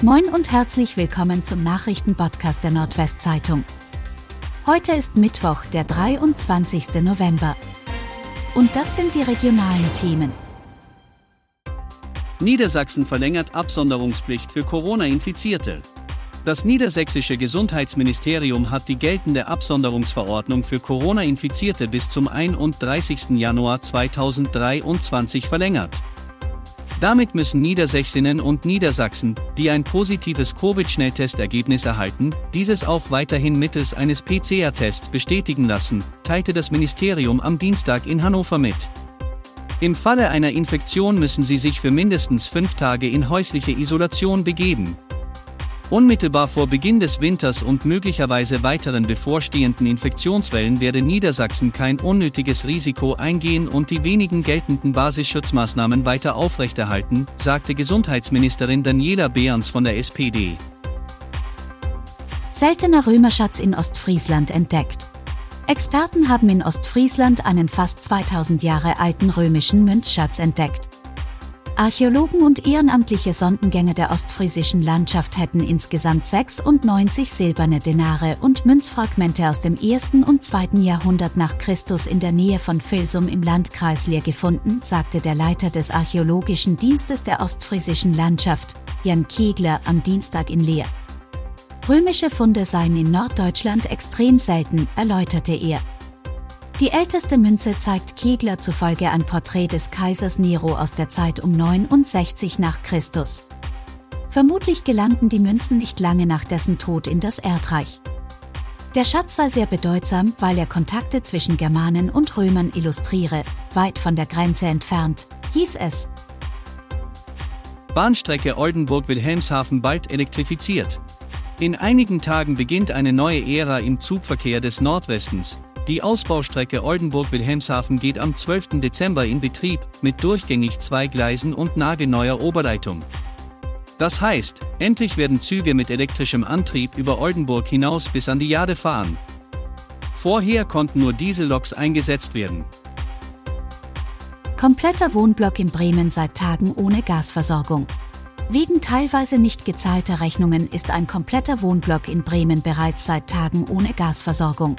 Moin und herzlich willkommen zum Nachrichtenpodcast der Nordwestzeitung. Heute ist Mittwoch, der 23. November. Und das sind die regionalen Themen. Niedersachsen verlängert Absonderungspflicht für Corona-Infizierte. Das niedersächsische Gesundheitsministerium hat die geltende Absonderungsverordnung für Corona-Infizierte bis zum 31. Januar 2023 verlängert. Damit müssen Niedersächsinnen und Niedersachsen, die ein positives Covid-Schnelltestergebnis erhalten, dieses auch weiterhin mittels eines PCR-Tests bestätigen lassen, teilte das Ministerium am Dienstag in Hannover mit. Im Falle einer Infektion müssen sie sich für mindestens fünf Tage in häusliche Isolation begeben. Unmittelbar vor Beginn des Winters und möglicherweise weiteren bevorstehenden Infektionswellen werde Niedersachsen kein unnötiges Risiko eingehen und die wenigen geltenden Basisschutzmaßnahmen weiter aufrechterhalten, sagte Gesundheitsministerin Daniela Behrens von der SPD. Seltener Römerschatz in Ostfriesland entdeckt. Experten haben in Ostfriesland einen fast 2000 Jahre alten römischen Münzschatz entdeckt. Archäologen und ehrenamtliche Sondengänge der ostfriesischen Landschaft hätten insgesamt 96 silberne Denare und Münzfragmente aus dem 1. und 2. Jahrhundert nach Christus in der Nähe von Filsum im Landkreis Leer gefunden, sagte der Leiter des Archäologischen Dienstes der ostfriesischen Landschaft, Jan Kegler, am Dienstag in Leer. Römische Funde seien in Norddeutschland extrem selten, erläuterte er. Die älteste Münze zeigt Kegler zufolge ein Porträt des Kaisers Nero aus der Zeit um 69 nach Christus. Vermutlich gelangten die Münzen nicht lange nach dessen Tod in das Erdreich. Der Schatz sei sehr bedeutsam, weil er Kontakte zwischen Germanen und Römern illustriere, weit von der Grenze entfernt, hieß es. Bahnstrecke Oldenburg-Wilhelmshaven bald elektrifiziert. In einigen Tagen beginnt eine neue Ära im Zugverkehr des Nordwestens, die Ausbaustrecke Oldenburg-Wilhelmshaven geht am 12. Dezember in Betrieb, mit durchgängig zwei Gleisen und nagelneuer Oberleitung. Das heißt, endlich werden Züge mit elektrischem Antrieb über Oldenburg hinaus bis an die Jade fahren. Vorher konnten nur Dieselloks eingesetzt werden. Kompletter Wohnblock in Bremen seit Tagen ohne Gasversorgung. Wegen teilweise nicht gezahlter Rechnungen ist ein kompletter Wohnblock in Bremen bereits seit Tagen ohne Gasversorgung.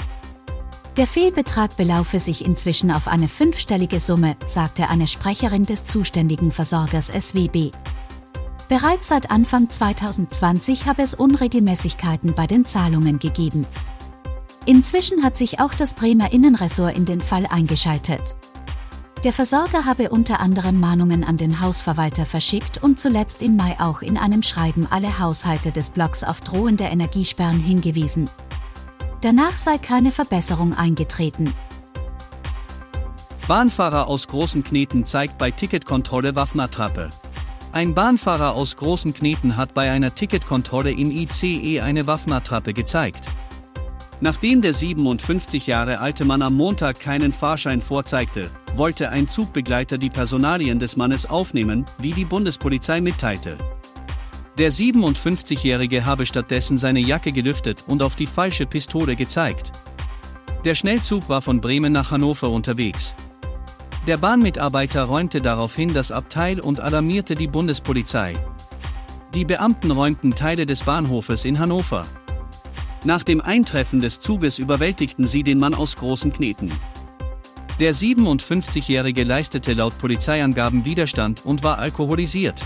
Der Fehlbetrag belaufe sich inzwischen auf eine fünfstellige Summe, sagte eine Sprecherin des zuständigen Versorgers SWB. Bereits seit Anfang 2020 habe es Unregelmäßigkeiten bei den Zahlungen gegeben. Inzwischen hat sich auch das Bremer Innenressort in den Fall eingeschaltet. Der Versorger habe unter anderem Mahnungen an den Hausverwalter verschickt und zuletzt im Mai auch in einem Schreiben alle Haushalte des Blocks auf drohende Energiesperren hingewiesen. Danach sei keine Verbesserung eingetreten. Bahnfahrer aus Großen Kneten zeigt bei Ticketkontrolle Waffenattrappe. Ein Bahnfahrer aus Großen Kneten hat bei einer Ticketkontrolle im ICE eine Waffenattrappe gezeigt. Nachdem der 57 Jahre alte Mann am Montag keinen Fahrschein vorzeigte, wollte ein Zugbegleiter die Personalien des Mannes aufnehmen, wie die Bundespolizei mitteilte. Der 57-Jährige habe stattdessen seine Jacke gelüftet und auf die falsche Pistole gezeigt. Der Schnellzug war von Bremen nach Hannover unterwegs. Der Bahnmitarbeiter räumte daraufhin das Abteil und alarmierte die Bundespolizei. Die Beamten räumten Teile des Bahnhofes in Hannover. Nach dem Eintreffen des Zuges überwältigten sie den Mann aus großen Kneten. Der 57-Jährige leistete laut Polizeiangaben Widerstand und war alkoholisiert.